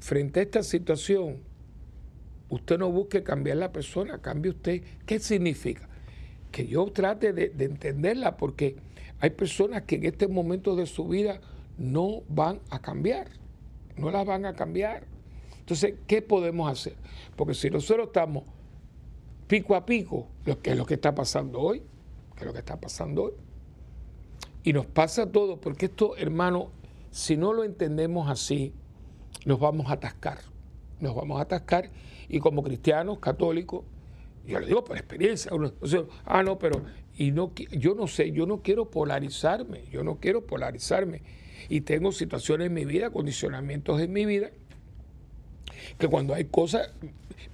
frente a esta situación, usted no busque cambiar la persona, cambie usted. ¿Qué significa? Que yo trate de, de entenderla, porque hay personas que en este momento de su vida no van a cambiar, no las van a cambiar. Entonces, ¿qué podemos hacer? Porque si nosotros estamos pico a pico, lo que es lo que está pasando hoy, que es lo que está pasando hoy, y nos pasa todo, porque esto, hermano, si no lo entendemos así, nos vamos a atascar, nos vamos a atascar, y como cristianos católicos, yo lo digo por experiencia, uno, ah, no, pero y no, yo no sé, yo no quiero polarizarme, yo no quiero polarizarme. Y tengo situaciones en mi vida, condicionamientos en mi vida, que cuando hay cosas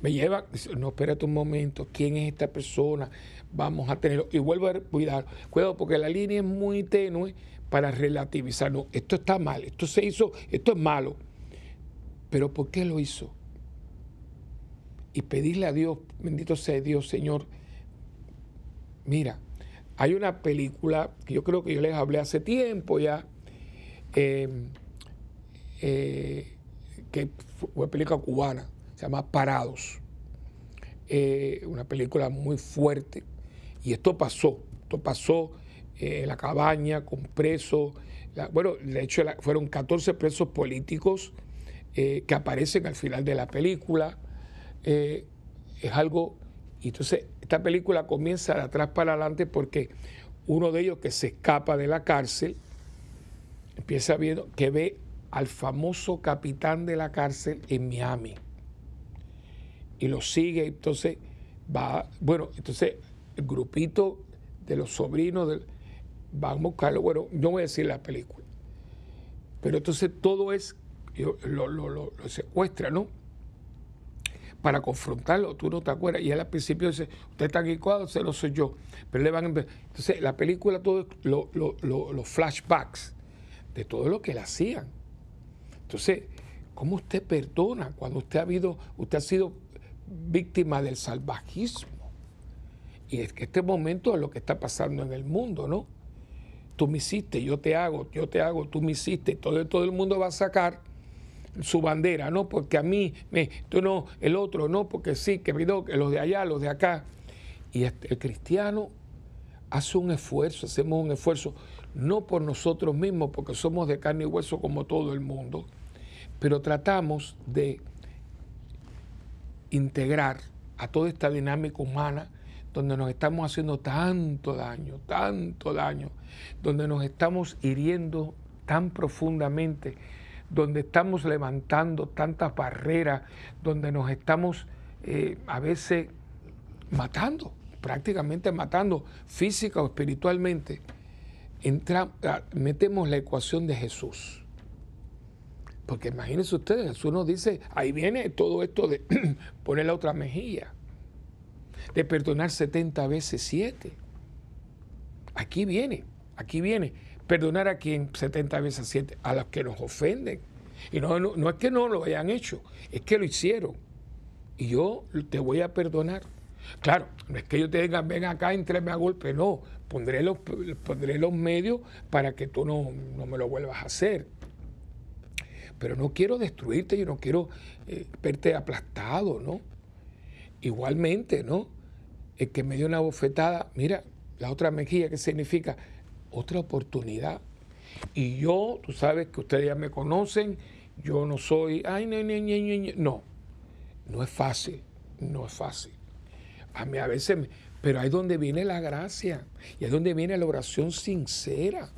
me llevan, no, espérate un momento, ¿quién es esta persona? Vamos a tenerlo. Y vuelvo a cuidar, cuidado, porque la línea es muy tenue para relativizar. No, esto está mal, esto se hizo, esto es malo. Pero ¿por qué lo hizo? Y pedirle a Dios, bendito sea Dios, Señor, mira, hay una película que yo creo que yo les hablé hace tiempo ya, em, eh, que fue película cubana, se llama Parados. Eh, una película muy fuerte. Y esto pasó, esto pasó eh, en la cabaña con presos. bueno, de hecho fueron 14 presos políticos que aparecen al final de la película. es algo y entonces esta película comienza de atrás para adelante porque uno de ellos que se escapa de la cárcel empieza viendo que ve al famoso capitán de la cárcel en Miami y lo sigue entonces va bueno entonces el grupito de los sobrinos del, van a buscarlo bueno no voy a decir la película pero entonces todo es lo, lo, lo secuestra no para confrontarlo, tú no te acuerdas. Y él al principio dice, usted está aquí, se lo soy yo. Pero le van a Entonces, la película, todos los flashbacks de todo lo que le hacían. Entonces, ¿cómo usted perdona cuando usted ha, habido, usted ha sido víctima del salvajismo? Y es que este momento es lo que está pasando en el mundo, ¿no? Tú me hiciste, yo te hago, yo te hago, tú me hiciste, todo, todo el mundo va a sacar su bandera, no porque a mí, me, tú no, el otro, no porque sí, que los de allá, los de acá. Y el cristiano hace un esfuerzo, hacemos un esfuerzo, no por nosotros mismos, porque somos de carne y hueso como todo el mundo, pero tratamos de integrar a toda esta dinámica humana donde nos estamos haciendo tanto daño, tanto daño, donde nos estamos hiriendo tan profundamente donde estamos levantando tantas barreras, donde nos estamos eh, a veces matando, prácticamente matando física o espiritualmente, ah, metemos la ecuación de Jesús. Porque imagínense ustedes, Jesús nos dice, ahí viene todo esto de poner la otra mejilla, de perdonar 70 veces 7. Aquí viene, aquí viene perdonar a quien 70 veces 7, a los que nos ofenden. Y no, no, es que no lo hayan hecho, es que lo hicieron. Y yo te voy a perdonar. Claro, no es que yo te diga, ven acá, entreme a golpe, no. Pondré los, pondré los medios para que tú no, me lo vuelvas a hacer. Pero no quiero destruirte, yo no quiero eh, verte aplastado, ¿no? Igualmente, ¿no? El que me dio una bofetada, mira, la otra mejilla, ¿qué significa? otra oportunidad. Y yo, tú sabes que ustedes ya me conocen, yo no soy, ay, no, no, no, no es fácil, no es fácil. A mí a veces, pero ahí es donde viene la gracia y es donde viene la oración sincera.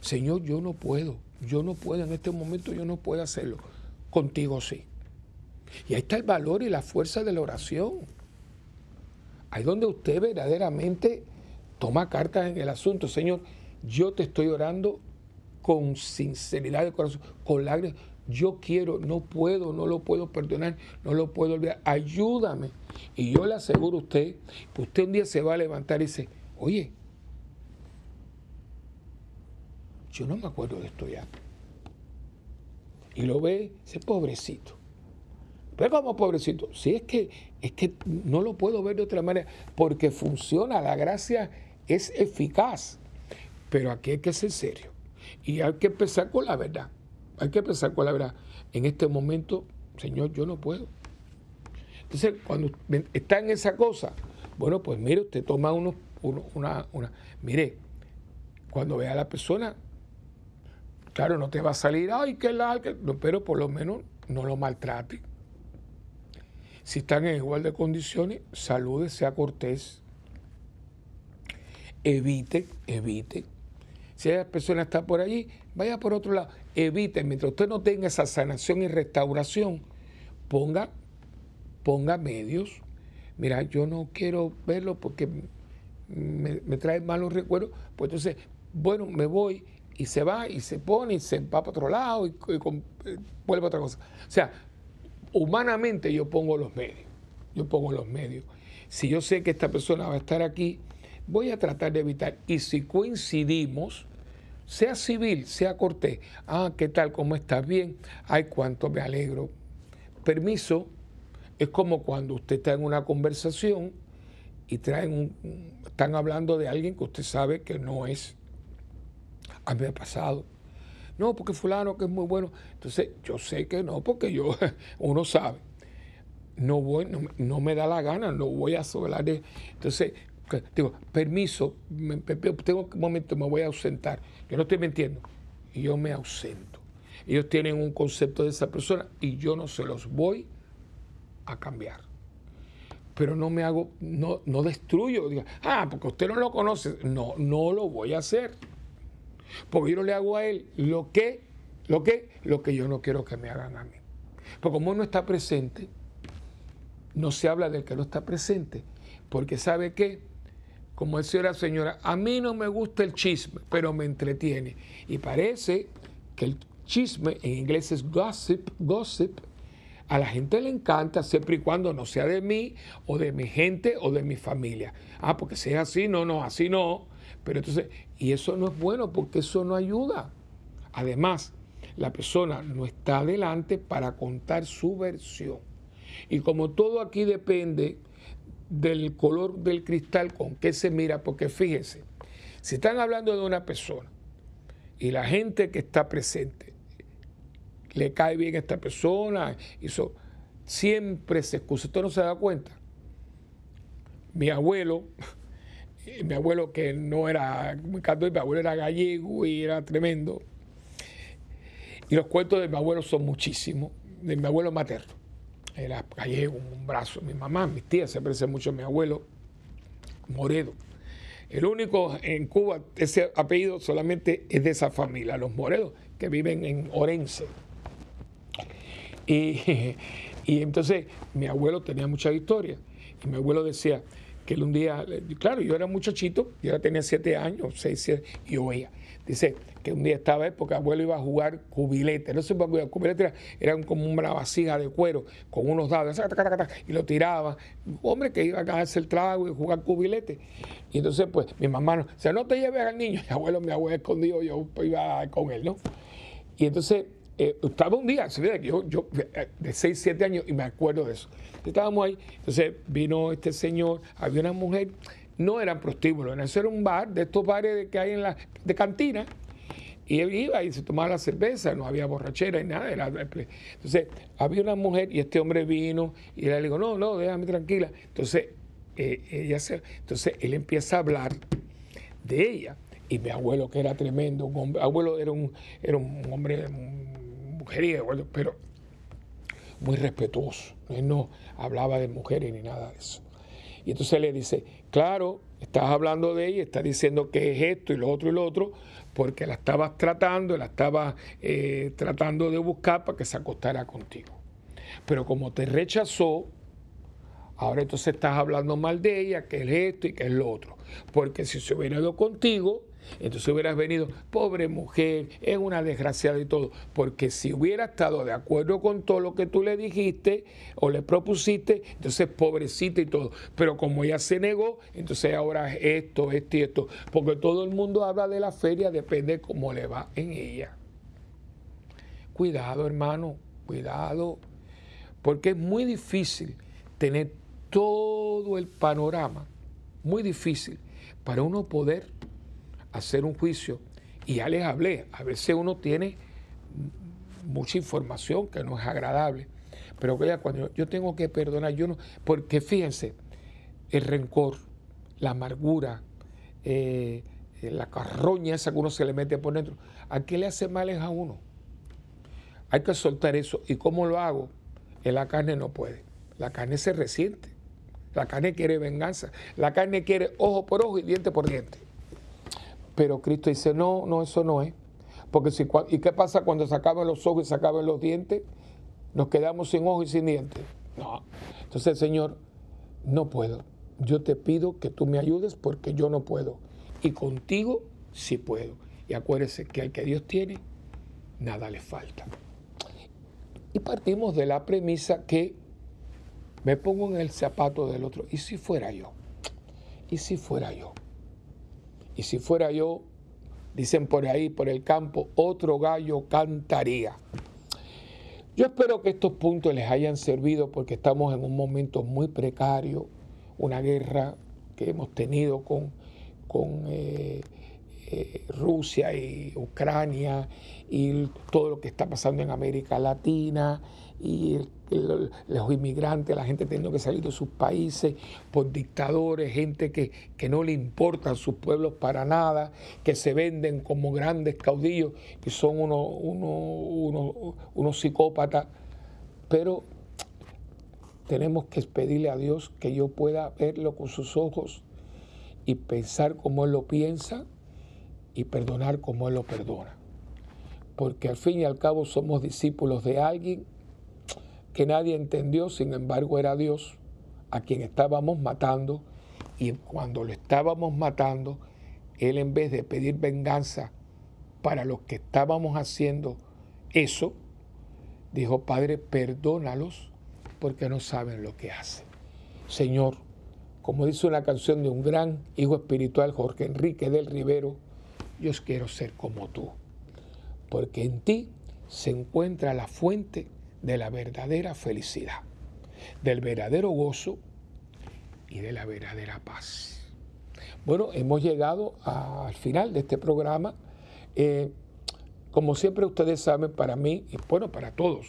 Señor, yo no puedo, yo no puedo, en este momento yo no puedo hacerlo. Contigo sí. Y ahí está el valor y la fuerza de la oración. Ahí donde usted verdaderamente toma cartas en el asunto. Señor, yo te estoy orando con sinceridad de corazón, con lágrimas. Yo quiero, no puedo, no lo puedo perdonar, no lo puedo olvidar. Ayúdame. Y yo le aseguro a usted, que usted un día se va a levantar y dice, oye, yo no me acuerdo de esto ya. Y lo ve, dice, pobrecito. Pero como pobrecito, si es que, es que no lo puedo ver de otra manera, porque funciona, la gracia es eficaz. Pero aquí hay que ser serio. Y hay que empezar con la verdad. Hay que empezar con la verdad. En este momento, Señor, yo no puedo. Entonces, cuando está en esa cosa, bueno, pues mire, usted toma uno, una, una. Mire, cuando vea a la persona, claro, no te va a salir, ay, qué larga, pero por lo menos no lo maltrate. Si están en igual de condiciones, salude, sea cortés. Evite, evite. Si esa persona está por allí, vaya por otro lado. Evite, mientras usted no tenga esa sanación y restauración, ponga, ponga medios. Mira, yo no quiero verlo porque me, trae malos recuerdos. Pues entonces, bueno, me voy y se va y se pone y se va para otro lado y, eh, vuelve a otra cosa. O sea, humanamente yo pongo los medios. Yo pongo los medios. Si yo sé que esta persona va a estar aquí, voy a tratar de evitar. Y si coincidimos, sea civil, sea cortés. Ah, ¿qué tal? ¿Cómo estás? Bien. Ay, cuánto me alegro. Permiso. Es como cuando usted está en una conversación y traen un, están hablando de alguien que usted sabe que no es. A mí me ha pasado no, porque fulano que es muy bueno. Entonces, yo sé que no, porque yo, uno sabe. No voy, no, me da la gana, no voy a hablar de. Entonces, digo, permiso, tengo un momento, me voy a ausentar. Yo no estoy mintiendo. Y yo me ausento. Ellos tienen un concepto de esa persona y yo no se los voy a cambiar. Pero no me hago, no, no destruyo. Diga, ah, porque usted no lo conoce. No, no lo voy a hacer. Porque yo no le hago a él lo que, lo que, lo que yo no quiero que me hagan a mí. Porque como no está presente, no se habla del que no está presente. Porque sabe que, como decía la señora, a mí no me gusta el chisme, pero me entretiene. Y parece que el chisme en inglés es gossip, gossip. A la gente le encanta siempre y cuando no sea de mí o de mi gente o de mi familia. Ah, porque si es así, no, no, así no. Pero entonces, y eso no es bueno porque eso no ayuda. Además, la persona no está adelante para contar su versión. Y como todo aquí depende del color del cristal con que se mira, porque fíjese, si están hablando de una persona y la gente que está presente le cae bien a esta persona, eso siempre se excusa. Usted no se da cuenta. Mi abuelo, mi abuelo que no era muy católico, mi abuelo era gallego y era tremendo. Y los cuentos de mi abuelo son muchísimos, de mi abuelo materno. Era gallego, un brazo. Mi mamá, mis tías se parecen mucho a mi abuelo, Moredo. El único en Cuba, ese apellido solamente es de esa familia, los Moredos, que viven en Orense. Y, y entonces mi abuelo tenía mucha historia. Y mi abuelo decía, que él un día, claro, yo era muchachito, yo tenía siete años, seis, siete, y oía. Dice que un día estaba él porque abuelo iba a jugar cubilete. No sé por qué, cubilete era, como una vasija de cuero con unos dados, y lo tiraba. Hombre que iba a ganarse el trago y jugar cubilete. Y entonces, pues, mi mamá, no, o sea, no te lleves al niño. Y abuelo, mi abuelo escondido, yo iba con él, ¿no? Y entonces eh, estaba un día, yo, yo eh, de 6, 7 años y me acuerdo de eso. Estábamos ahí, entonces vino este señor, había una mujer, no eran prostíbulos, era un bar, de estos bares que hay en la, de cantina, y él iba y se tomaba la cerveza, no había borrachera ni nada. Entonces, había una mujer y este hombre vino y le digo, no, no, déjame tranquila. Entonces, eh, ella se, entonces él empieza a hablar de ella. Y mi abuelo, que era tremendo, un abuelo era un, era un hombre pero muy respetuoso. Él no hablaba de mujeres ni nada de eso. Y entonces le dice, claro, estás hablando de ella, estás diciendo que es esto y lo otro y lo otro, porque la estabas tratando, la estabas eh, tratando de buscar para que se acostara contigo. Pero como te rechazó, ahora entonces estás hablando mal de ella, que es esto y que es lo otro. Porque si se hubiera ido contigo, entonces hubieras venido, pobre mujer, es una desgraciada y todo. Porque si hubiera estado de acuerdo con todo lo que tú le dijiste o le propusiste, entonces pobrecita y todo. Pero como ella se negó, entonces ahora es esto, esto y esto. Porque todo el mundo habla de la feria, depende cómo le va en ella. Cuidado, hermano, cuidado. Porque es muy difícil tener todo el panorama, muy difícil para uno poder hacer un juicio. Y ya les hablé, a veces uno tiene mucha información que no es agradable, pero cuando yo tengo que perdonar, yo no, porque fíjense, el rencor, la amargura, eh, la carroña esa que uno se le mete por dentro, ¿a qué le hace mal es a uno? Hay que soltar eso. ¿Y cómo lo hago? En la carne no puede. La carne se resiente. La carne quiere venganza. La carne quiere ojo por ojo y diente por diente. Pero Cristo dice, no, no, eso no es. Porque si, ¿Y qué pasa cuando se acaban los ojos y se acaban los dientes? Nos quedamos sin ojos y sin dientes. No. Entonces, Señor, no puedo. Yo te pido que tú me ayudes porque yo no puedo. Y contigo sí puedo. Y acuérdese que al que Dios tiene, nada le falta. Y partimos de la premisa que me pongo en el zapato del otro. ¿Y si fuera yo? ¿Y si fuera yo? Y si fuera yo, dicen por ahí, por el campo, otro gallo cantaría. Yo espero que estos puntos les hayan servido porque estamos en un momento muy precario, una guerra que hemos tenido con, con eh, eh, Rusia y Ucrania y todo lo que está pasando en América Latina y los inmigrantes, la gente teniendo que salir de sus países por dictadores, gente que, que no le importan sus pueblos para nada, que se venden como grandes caudillos y son unos, unos, unos psicópatas. Pero tenemos que pedirle a Dios que yo pueda verlo con sus ojos y pensar como Él lo piensa y perdonar como Él lo perdona. Porque al fin y al cabo somos discípulos de alguien que nadie entendió, sin embargo era Dios a quien estábamos matando y cuando lo estábamos matando, Él en vez de pedir venganza para los que estábamos haciendo eso, dijo, Padre, perdónalos porque no saben lo que hacen. Señor, como dice una canción de un gran hijo espiritual, Jorge Enrique del Rivero, yo quiero ser como tú, porque en ti se encuentra la fuente de la verdadera felicidad, del verdadero gozo y de la verdadera paz. Bueno, hemos llegado al final de este programa. Eh, como siempre ustedes saben, para mí, y bueno, para todos,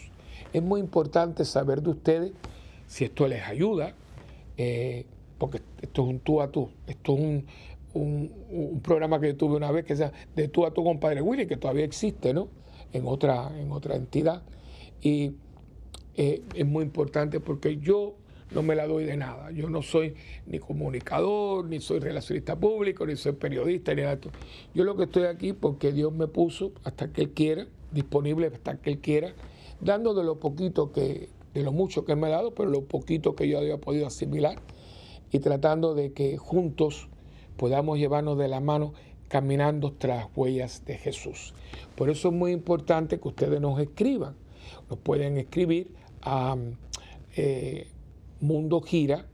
es muy importante saber de ustedes si esto les ayuda, eh, porque esto es un tú a tú, esto es un, un, programa que tuve una vez que sea de tú a tú con Padre Willy, que todavía existe, ¿no? En otra, en otra entidad. Y eh, es muy importante porque yo no me la doy de nada. Yo no soy ni comunicador, ni soy relacionista público, ni soy periodista, ni nada. Yo lo que estoy aquí porque Dios me puso hasta que Él quiera, disponible hasta que Él quiera, dando de lo poquito que, de lo mucho que Él me ha dado, pero lo poquito que yo había podido asimilar y tratando de que juntos podamos llevarnos de la mano caminando tras huellas de Jesús. Por eso es muy importante que ustedes nos escriban. Nos pueden escribir a eh, mundogira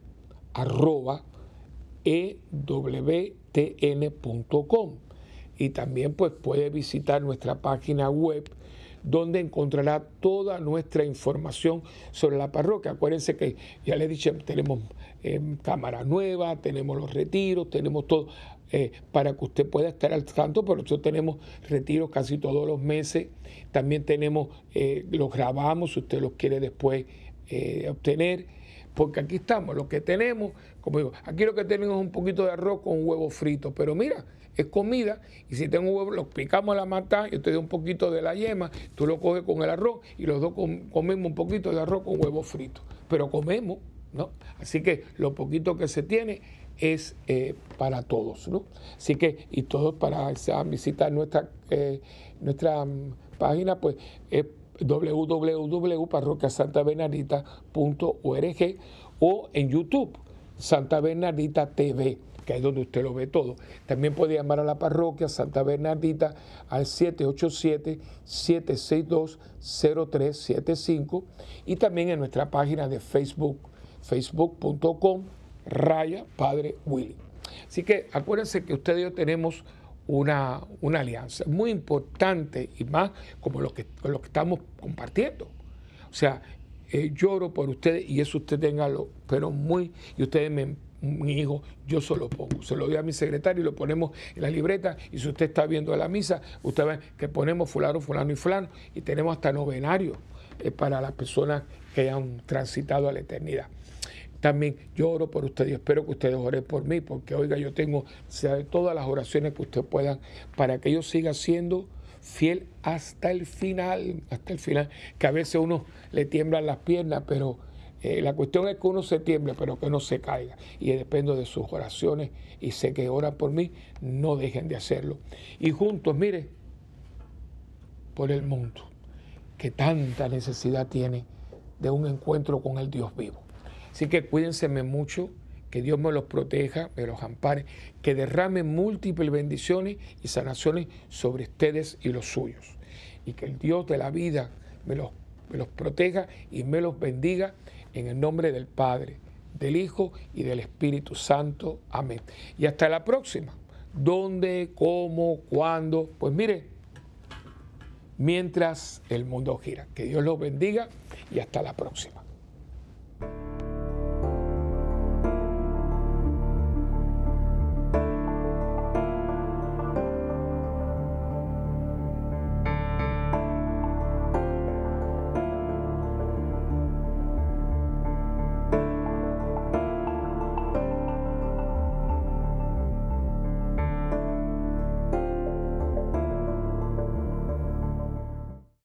y también pues puede visitar nuestra página web donde encontrará toda nuestra información sobre la parroquia. Acuérdense que ya les dije, tenemos eh, cámara nueva, tenemos los retiros, tenemos todo eh, para que usted pueda estar al tanto, pero nosotros tenemos retiros casi todos los meses. También tenemos, eh, los grabamos si usted los quiere después obtener porque aquí estamos, lo que tenemos, como digo, aquí lo que tenemos es un poquito de arroz con huevo frito, pero mira, es comida y si tengo huevo lo picamos a la mata, yo te doy un poquito de la yema, tú lo coges con el arroz y los dos comemos un poquito de arroz con huevo frito, pero comemos, ¿no? Así que lo poquito que se tiene es eh, para todos, ¿no? Así que, y todos para visitar nuestra, eh, nuestra mm, página, pues es www.parroquiasantabernardita.org o en YouTube, Santa Bernardita TV, que es donde usted lo ve todo. También puede llamar a la parroquia Santa Bernardita al 787-762-0375 y también en nuestra página de Facebook, facebook.com, raya Padre Willy. Así que acuérdense que usted y yo tenemos una, una alianza muy importante y más como lo que, lo que estamos compartiendo. O sea, eh, lloro por ustedes y eso usted téngalo, pero muy, y ustedes me, mi hijo, yo se lo pongo, se lo doy a mi secretario y lo ponemos en la libreta y si usted está viendo la misa, usted ve que ponemos fulano, fulano y fulano y tenemos hasta novenario eh, para las personas que han transitado a la eternidad. También yo oro por ustedes y espero que ustedes oren por mí, porque oiga, yo tengo todas las oraciones que ustedes puedan para que yo siga siendo fiel hasta el final, hasta el final, que a veces uno le tiemblan las piernas, pero eh, la cuestión es que uno se tiemble, pero que no se caiga. Y dependo de sus oraciones y sé que oran por mí, no dejen de hacerlo. Y juntos, mire, por el mundo, que tanta necesidad tiene de un encuentro con el Dios vivo. Así que cuídense mucho, que Dios me los proteja, me los ampare, que derrame múltiples bendiciones y sanaciones sobre ustedes y los suyos. Y que el Dios de la vida me los, me los proteja y me los bendiga en el nombre del Padre, del Hijo y del Espíritu Santo. Amén. Y hasta la próxima. ¿Dónde? ¿Cómo? ¿Cuándo? Pues mire, mientras el mundo gira. Que Dios los bendiga y hasta la próxima.